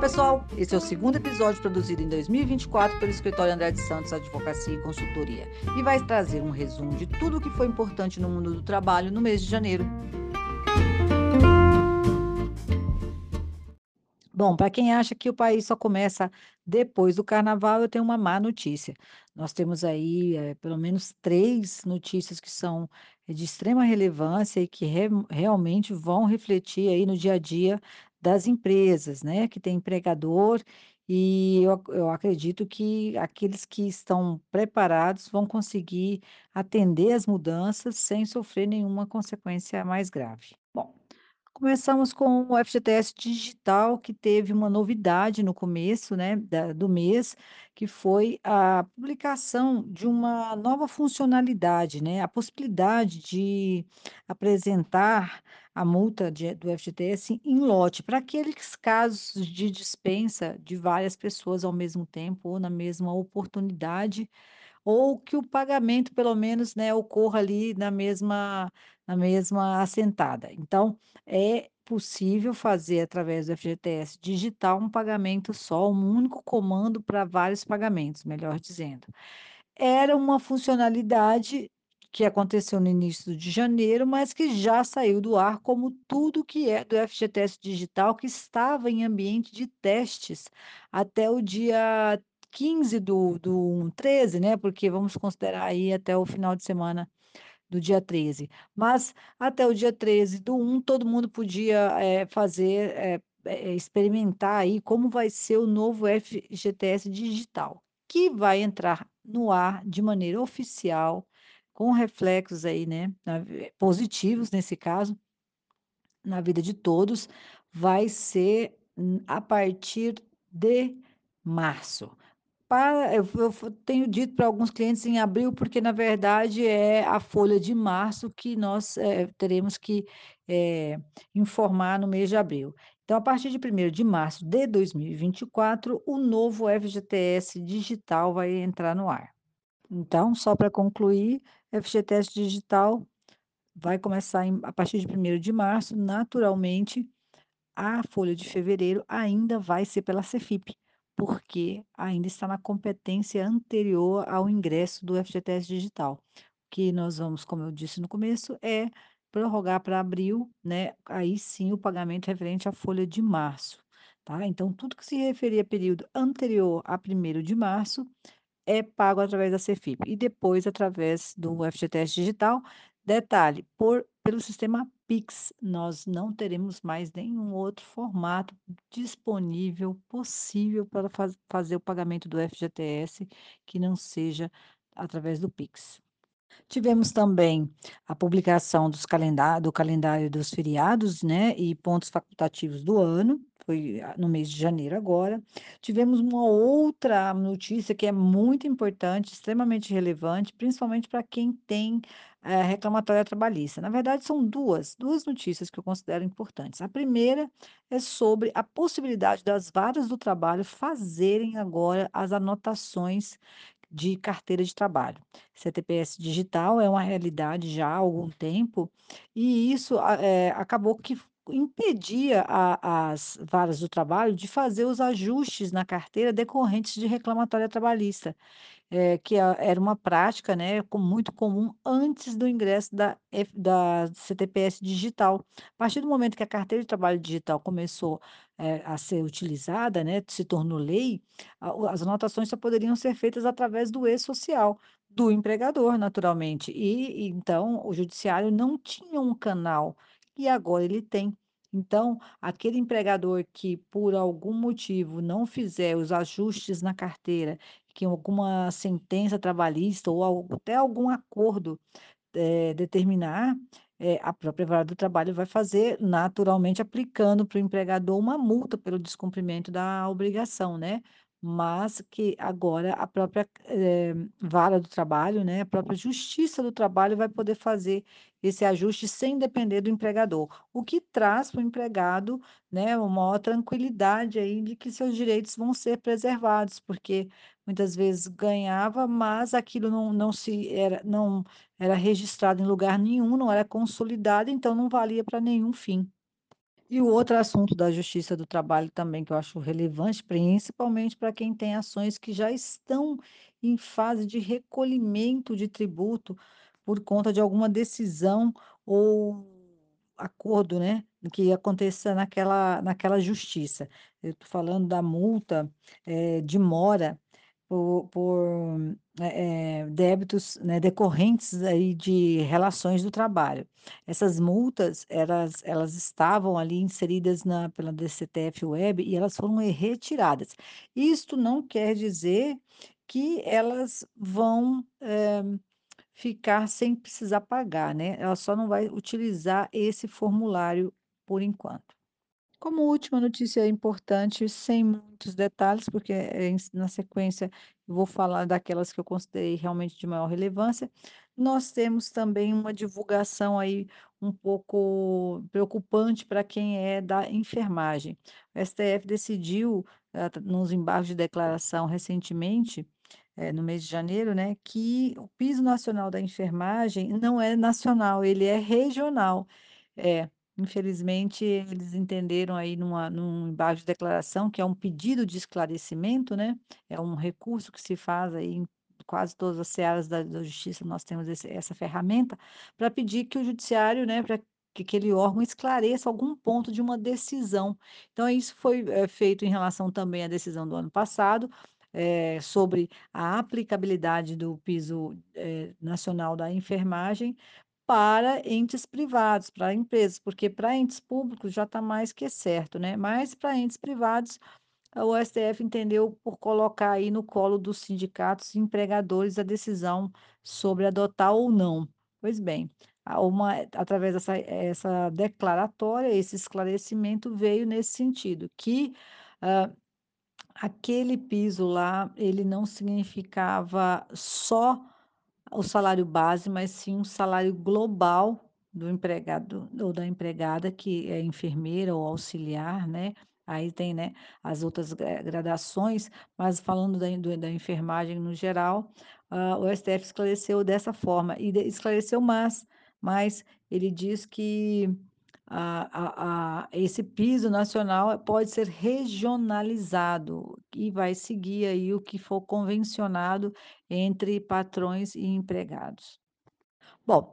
pessoal, esse é o segundo episódio produzido em 2024 pelo Escritório André de Santos Advocacia e Consultoria e vai trazer um resumo de tudo o que foi importante no mundo do trabalho no mês de janeiro. Bom, para quem acha que o país só começa depois do carnaval, eu tenho uma má notícia. Nós temos aí é, pelo menos três notícias que são de extrema relevância e que re realmente vão refletir aí no dia a dia das empresas, né, que tem empregador, e eu eu acredito que aqueles que estão preparados vão conseguir atender as mudanças sem sofrer nenhuma consequência mais grave. Começamos com o FGTS Digital, que teve uma novidade no começo, né, da do mês, que foi a publicação de uma nova funcionalidade, né, a possibilidade de apresentar a multa de do FGTS em lote, para aqueles casos de dispensa de várias pessoas ao mesmo tempo ou na mesma oportunidade, ou que o pagamento pelo menos, né, ocorra ali na mesma na mesma assentada. Então, é possível fazer através do FGTS digital um pagamento só, um único comando para vários pagamentos, melhor dizendo. Era uma funcionalidade que aconteceu no início de janeiro, mas que já saiu do ar, como tudo que é do FGTS Digital, que estava em ambiente de testes até o dia 15 do do 1, 13, né, porque vamos considerar aí até o final de semana do dia 13. Mas até o dia 13 do 1, todo mundo podia, eh, fazer, eh, experimentar aí como vai ser o novo FGTS digital, que vai entrar no ar de maneira oficial, com reflexos aí, né, positivos nesse caso, na vida de todos, vai ser, a partir de março. Para eu eu tenho dito para alguns clientes em abril, porque na verdade é a folha de março que nós, eh, teremos que, eh, informar no mês de abril. Então, a partir de 1º de março de 2024, o novo FGTS digital vai entrar no ar. Então, só para concluir, FGTS digital vai começar em a partir de 1º de março, naturalmente, a folha de fevereiro ainda vai ser pela Cefipe, porque ainda está na competência anterior ao ingresso do FGTS digital. O que nós vamos, como eu disse no começo, é prorrogar para abril, né, aí sim o pagamento referente à folha de março, tá. Então tudo que se referir a período anterior a 1º de março, é pago através da Cefipe e depois através do FGTS digital. Detalhe, por pelo sistema Pix, nós não teremos mais nenhum outro formato disponível, possível para faz fazer o pagamento do FGTS, que não seja através do Pix. Tivemos também a publicação dos calendá do calendário dos feriados, né, e pontos facultativos do ano, foi no mês de janeiro agora. Tivemos uma outra notícia que é muito importante, extremamente relevante, principalmente para quem tem, eh, reclamatória trabalhista. Na verdade são 2, 2 notícias que eu considero importantes. A primeira é sobre a possibilidade das varas do trabalho fazerem agora as anotações de carteira de trabalho. CTPS digital é uma realidade já há algum tempo, e isso eh, acabou que impedia a as varas do trabalho de fazer os ajustes na carteira decorrentes de reclamatória trabalhista, eh, que a era uma prática, né, muito comum antes do ingresso da da CTPS digital. A partir do momento que a carteira de trabalho digital começou, eh, a ser utilizada, né, se tornou lei, as anotações só poderiam ser feitas através do e-social, do empregador naturalmente, e então o judiciário não tinha um canal, e agora ele tem. Então, aquele empregador que por algum motivo não fizer os ajustes na carteira, que alguma sentença trabalhista ou até algum acordo, eh, determinar, eh, a própria vara do trabalho vai fazer, naturalmente aplicando para o empregador uma multa pelo descumprimento da obrigação, né, mas que agora a própria, eh, vara do trabalho, né, a própria justiça do trabalho vai poder fazer esse ajuste sem depender do empregador, o que traz para o empregado, né, uma maior tranquilidade aí de que seus direitos vão ser preservados, porque muitas vezes ganhava, mas aquilo não não se era não era registrado em lugar nenhum, não era consolidado, então não valia para nenhum fim. E o outro assunto da Justiça do Trabalho também que eu acho relevante, principalmente para quem tem ações que já estão em fase de recolhimento de tributo por conta de alguma decisão ou acordo, né, que aconteça naquela naquela justiça. Eu estou falando da multa, eh, de mora por por, eh, débitos, né, decorrentes aí de relações do trabalho. Essas multas, elas elas estavam ali inseridas na pela DCTF-Web e elas foram, retiradas. Isto não quer dizer que elas vão, eh, ficar sem precisar pagar, né, ela só não vai utilizar esse formulário por enquanto. Como última notícia importante, sem muitos detalhes, porque, eh, em na sequência vou falar daquelas que eu considerei realmente de maior relevância, nós temos também uma divulgação aí um pouco preocupante para quem é da enfermagem. O STF decidiu, t nos embargos de declaração recentemente, eh, no mês de janeiro, né, que o piso nacional da enfermagem não é nacional, ele é regional. É, infelizmente eles entenderam aí numa num embargo de declaração, que é um pedido de esclarecimento, né, é um recurso que se faz aí em quase todas as searas da da justiça, nós temos esse essa ferramenta, para pedir que o judiciário, né, pra que aquele órgão esclareça algum ponto de uma decisão. Então isso foi, eh, feito em relação também à decisão do ano passado, eh, sobre a aplicabilidade do piso, eh, nacional da enfermagem para entes privados, para empresas, porque para entes públicos já está mais que certo, né, mas para entes privados, o STF entendeu por colocar aí no colo dos sindicatos e empregadores a decisão sobre adotar ou não. Pois bem, uma através dessa essa declaratória, esse esclarecimento veio nesse sentido, que, hã, aquele piso lá, ele não significava só o salário base, mas sim um salário global do empregado ou da empregada que é enfermeira ou auxiliar, né, aí tem, né, as outras gra gradações, mas falando da do da enfermagem no geral, hã, o STF esclareceu dessa forma. E de esclareceu mais, mas ele diz que a a esse piso nacional pode ser regionalizado e vai seguir aí o que for convencionado entre patrões e empregados. Bom,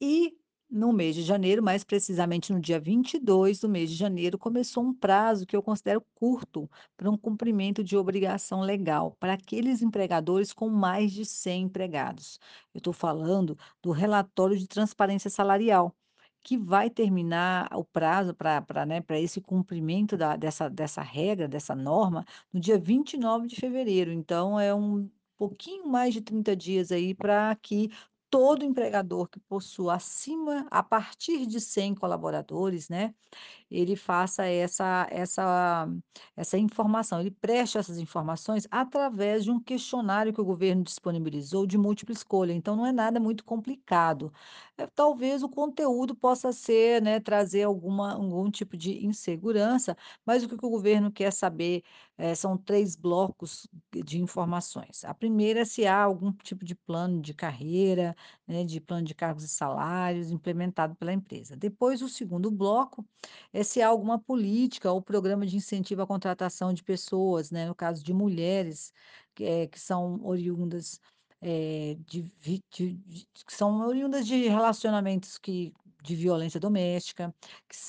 e no mês de janeiro, mais precisamente no dia 22 do mês de janeiro, começou um prazo que eu considero curto para um cumprimento de obrigação legal, para aqueles empregadores com mais de 100 empregados. Eu estou falando do relatório de transparência salarial, que vai terminar o prazo para para, né, para esse cumprimento da dessa dessa regra, dessa norma, no dia 29 de fevereiro, então é um pouquinho mais de 30 dias aí para que todo empregador que possua acima a partir de 100 colaboradores, né, ele faça essa essa essa informação, ele preste essas informações através de um questionário que o governo disponibilizou de múltipla escolha, então não é nada muito complicado. Eh, talvez o conteúdo possa ser, né, trazer alguma algum tipo de insegurança, mas o que o governo quer saber, eh, são 3 blocos de informações. A primeira é se há algum tipo de plano de carreira, né, de plano de cargos e salários implementado pela empresa. Depois o segundo bloco, é se há alguma política ou programa de incentivo à contratação de pessoas, né, no caso de mulheres, que, eh, que são oriundas, eh, de de de que são oriundas de relacionamentos que de violência doméstica,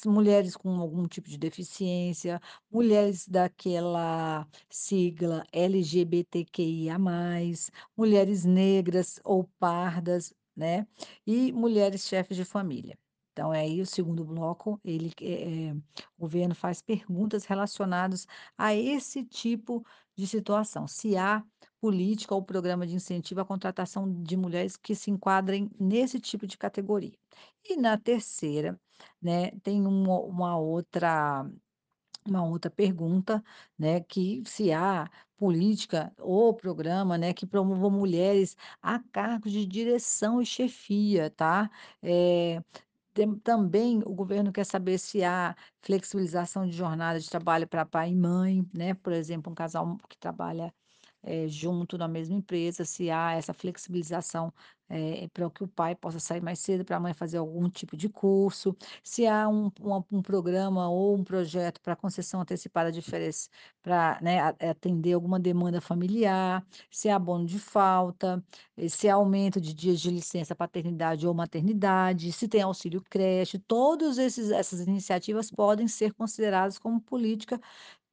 mulheres com algum tipo de deficiência, mulheres daquela sigla LGBTQIA+, mulheres negras ou pardas, né, e mulheres chefes de família. Então é aí o segundo bloco, ele eh eh, o governo faz perguntas relacionadas a esse tipo de situação, se há política ou programa de incentivo à contratação de mulheres que se enquadrem nesse tipo de categoria. E na terceira, né, tem uma uma outra uma outra pergunta, né, que se há política ou programa, né, que promovam mulheres a cargos de direção e chefia, tá. Eh, tem também o governo quer saber se há flexibilização de jornada de trabalho para pai e mãe, né, por exemplo, um casal que trabalha, eh, junto na mesma empresa, se há essa flexibilização, eh, para que o pai possa sair mais cedo, para a mãe fazer algum tipo de curso, se há um uma um programa ou um projeto para concessão antecipada de férias para, né, a atender alguma demanda familiar, se há abono de falta, eh, se há aumento de dias de licença paternidade ou maternidade, se tem auxílio creche, esses essas iniciativas podem ser consideradas como política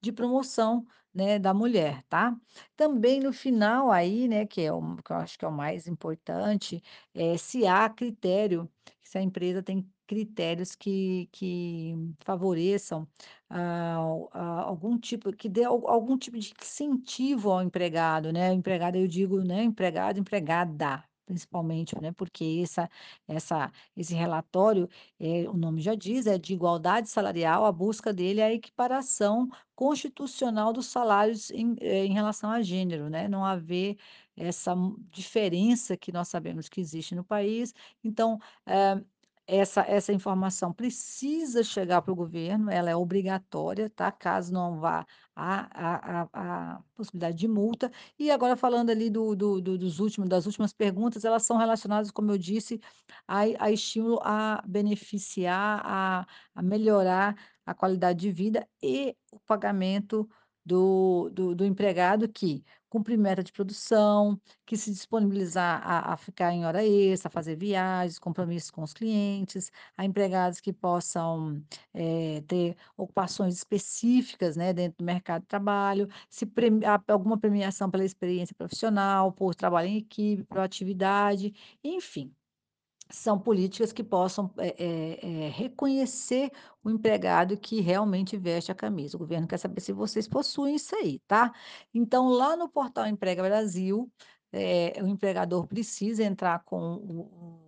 de promoção, né, da mulher, tá. Também no final aí, né, que é o que eu acho que é o mais importante, é se há critério, se a empresa tem critérios que que favoreçam, ah, o a algum tipo que dê al algum tipo de incentivo ao empregado, né, empregado eu digo, né, empregado, empregada, principalmente, né, porque essa essa esse relatório, eh, o nome já diz, é de igualdade salarial, a busca dele é a equiparação constitucional dos salários em, eh, em relação a gênero, né, não haver essa diferença que nós sabemos que existe no país. Então, eh, essa essa informação precisa chegar para o governo, ela é obrigatória, tá, caso não vá, há há há possibilidade de multa. E agora falando ali do do do dos últimos das últimas perguntas, elas são relacionadas, como eu disse, a a estímulo a beneficiar, a a melhorar a qualidade de vida e o pagamento do do do empregado que cumprir meta de produção, que se disponibilizar a a ficar em hora extra, fazer viagens, compromissos com os clientes, a empregados que possam, eh, ter ocupações específicas, né, dentro do mercado de trabalho, se premi alguma premiação pela experiência profissional, por trabalho em equipe, proatividade, enfim. São políticas que possam, eh eh, reconhecer o empregado que realmente veste a camisa. O governo quer saber se vocês possuem isso aí, tá. Então lá no portal Emprega Brasil, eh, o empregador precisa entrar com o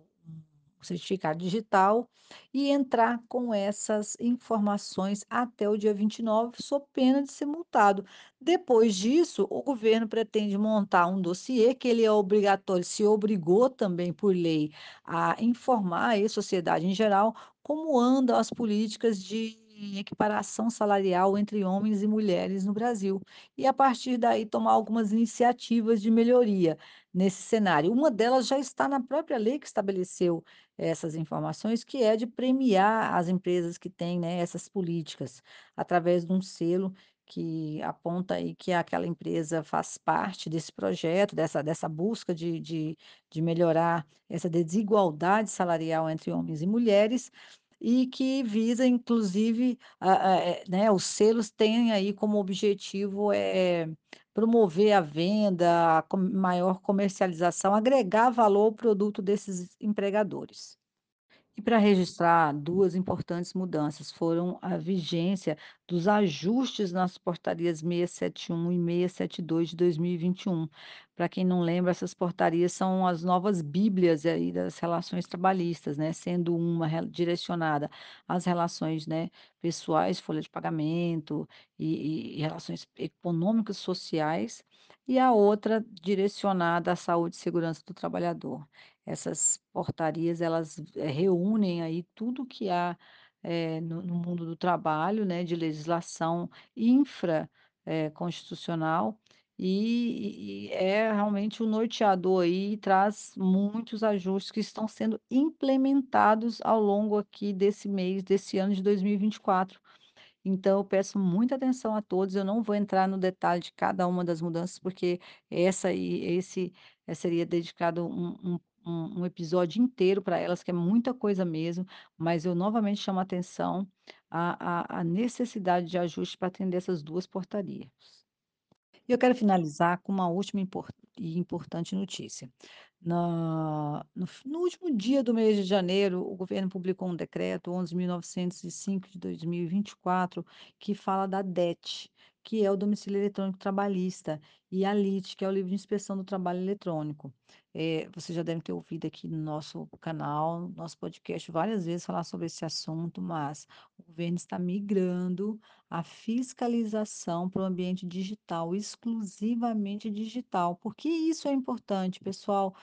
certificado digital e entrar com essas informações até o dia 29, sob pena de ser multado. Depois disso, o governo pretende montar um dossiê que ele é obrigatório se obrigou também por lei a informar a sociedade em geral, como andam as políticas de equiparação salarial entre homens e mulheres no Brasil. E a partir daí tomar algumas iniciativas de melhoria nesse cenário. Uma delas já está na própria lei que estabeleceu essas informações, que é de premiar as empresas que têm, né, essas políticas, através de um selo que aponta aí que aquela empresa faz parte desse projeto, dessa dessa busca de de de melhorar essa desigualdade salarial entre homens e mulheres, e que visa inclusive, a a eh, né, os selos têm aí como objetivo, eh, promover a venda, a maior comercialização, agregar valor ao produto desses empregadores. E para registrar 2 importantes mudanças, foram a vigência dos ajustes nas portarias 671 e 672 de 2021. Para quem não lembra, essas portarias são as novas bíblias aí das relações trabalhistas, né, sendo uma re direcionada às relações, né, pessoais, folha de pagamento e e relações econômicas, sociais, e a outra direcionada à saúde e segurança do trabalhador. Essas portarias elas, eh, reúnem aí tudo que há, eh, no no mundo do trabalho, né, de legislação infra, eh, constitucional, e e é realmente o norteador aí, e traz muitos ajustes que estão sendo implementados ao longo aqui desse mês, desse ano de 2024. Então eu peço muita atenção a todos, eu não vou entrar no detalhe de cada uma das mudanças, porque essa aí esse, seria dedicado um um um um episódio inteiro para elas, que é muita coisa mesmo, mas eu novamente chamo a atenção a a a necessidade de ajuste para atender essas 2 portarias. E eu quero finalizar com uma última impor e importante notícia. Na no no último dia do mês de janeiro, o governo publicou um decreto 11.905 de 2024, que fala da DET, que é o domicílio eletrônico trabalhista, e a LIT, que é o livro de inspeção do trabalho eletrônico. Eh, você já deve ter ouvido aqui no nosso canal, nosso podcast várias vezes falar sobre esse assunto, mas o governo está migrando a fiscalização para o ambiente digital, exclusivamente digital. Por que isso é importante, pessoal?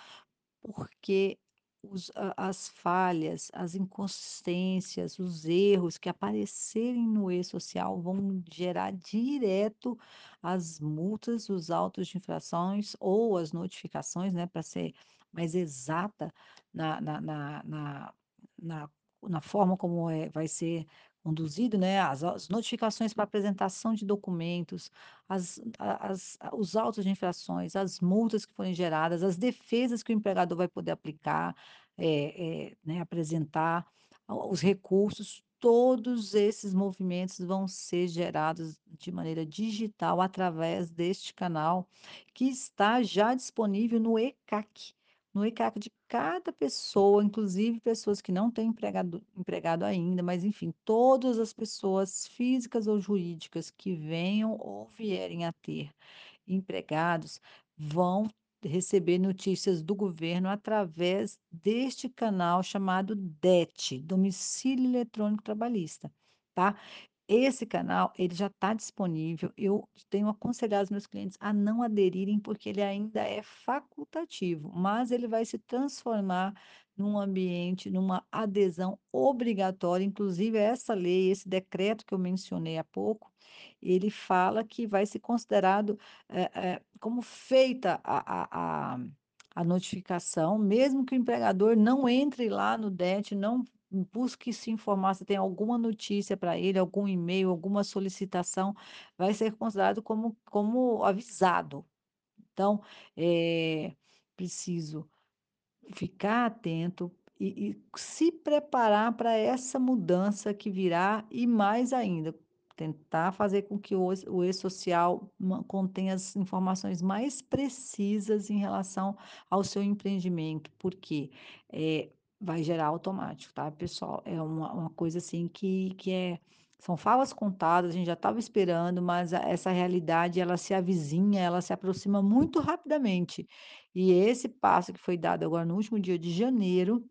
Porque os as falhas, as inconsistências, os erros que aparecerem no e-social vão gerar direto as multas, os autos de infrações ou as notificações, né, para ser mais exata na na na na na na forma como, é vai ser conduzido, né, as as notificações para apresentação de documentos, as as os autos de infrações, as multas que forem geradas, as defesas que o empregador vai poder aplicar, eh eh, né, apresentar, os recursos, todos esses movimentos vão ser gerados de maneira digital através deste canal, que está já disponível no ECAC. No ECAC de cada pessoa, inclusive pessoas que não têm empregado empregado ainda, mas enfim, todas as pessoas físicas ou jurídicas que venham ou vierem a ter empregados vão receber notícias do governo através deste canal chamado DET, Domicílio Eletrônico Trabalhista, tá? Esse canal, ele já está disponível. Eu tenho aconselhado os meus clientes a não aderirem, porque ele ainda é facultativo, mas ele vai se transformar num ambiente, numa adesão obrigatória. Inclusive, essa lei, esse decreto que eu mencionei há pouco, ele fala que vai ser considerado eh eh, como feita a a a a notificação, mesmo que o empregador não entre lá no DET, não busque se informar se tem alguma notícia para ele, algum e-mail, alguma solicitação, vai ser considerado como como avisado. Então, eh, preciso Ficar atento e e se preparar para essa mudança que virá e mais ainda, tentar fazer com que o e-social contenha as informações mais precisas em relação ao seu empreendimento, porque, eh, vai gerar automático, tá, pessoal? É uma uma coisa, assim, que que é são falas contadas, a gente já estava esperando, mas essa realidade ela se avizinha, ela se aproxima muito rapidamente. E esse passo que foi dado agora no último dia de janeiro,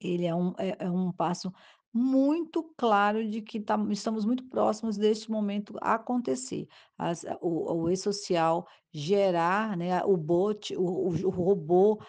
ele é um é é um passo muito claro de que tá estamos muito próximos deste momento acontecer. As o o e-social gerar, né, o bot, o o robô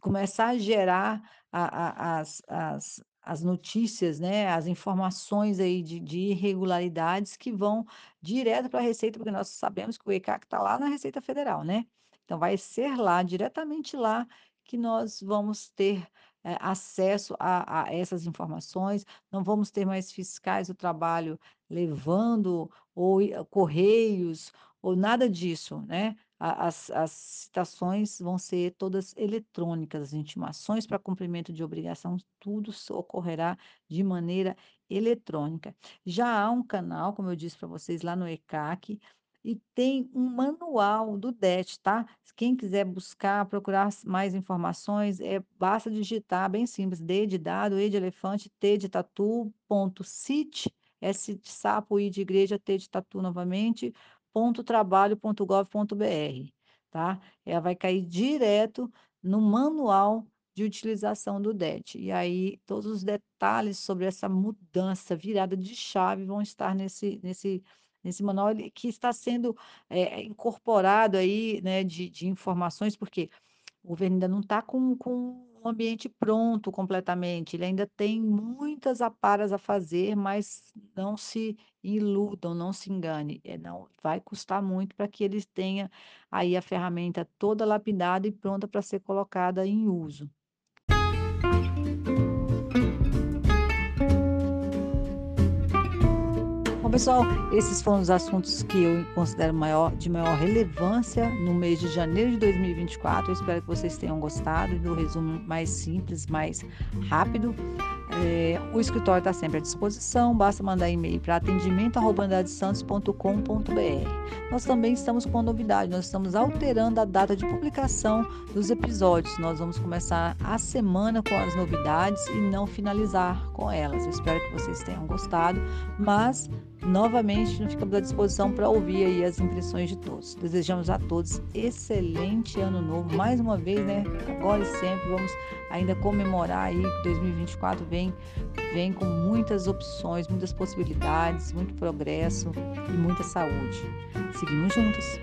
começar a gerar a a as as as notícias, né, as informações aí de de irregularidades que vão direto para a Receita, porque nós sabemos que o ECAC está lá na Receita Federal, né. Então vai ser lá, diretamente lá, que nós vamos ter eh, acesso a a essas informações, não vamos ter mais fiscais do trabalho levando ou correios ou nada disso, né. As as citações vão ser todas eletrônicas, as intimações para cumprimento de obrigação, tudo ocorrerá de maneira eletrônica. Já há um canal, como eu disse para vocês, lá no ECAC, e tem um manual do DET, tá? Quem quiser buscar, procurar mais informações, é basta digitar, bem simples, D de dado, E de elefante, T de tatu, ponto sit, S de sapo, I de igreja, T de tatu novamente, ponto trabalho, ponto gov, ponto br, tá? Ela vai cair direto no manual de utilização do DET. E aí todos os detalhes sobre essa mudança, virada de chave vão estar nesse nesse nesse manual que está sendo, eh, incorporado aí, né, de de informações, porque o governo ainda não está com com o ambiente pronto completamente, ele ainda tem muitas aparas a fazer, mas não se iludam, não se engane, eh, não vai custar muito para que eles tenha aí a ferramenta toda lapidada e pronta para ser colocada em uso. Pessoal, esses foram os assuntos que eu considero maior de maior relevância no mês de janeiro de 2024. Eu espero que vocês tenham gostado do resumo mais simples, mais rápido. Eh, o escritório está sempre à disposição, basta mandar e-mail para atendimento@andradesantos.com.br. Nós também estamos com uma novidade, nós estamos alterando a data de publicação dos episódios. Nós vamos começar a semana com as novidades e não finalizar com elas. Eu espero que vocês tenham gostado, mas Novamente, ficamos à disposição para ouvir aí as impressões de todos. Desejamos a todos excelente ano novo, mais uma vez, né? Agora e sempre, vamos ainda comemorar aí 2024 vem vem com muitas opções, muitas possibilidades, muito progresso e muita saúde. Seguimos juntos.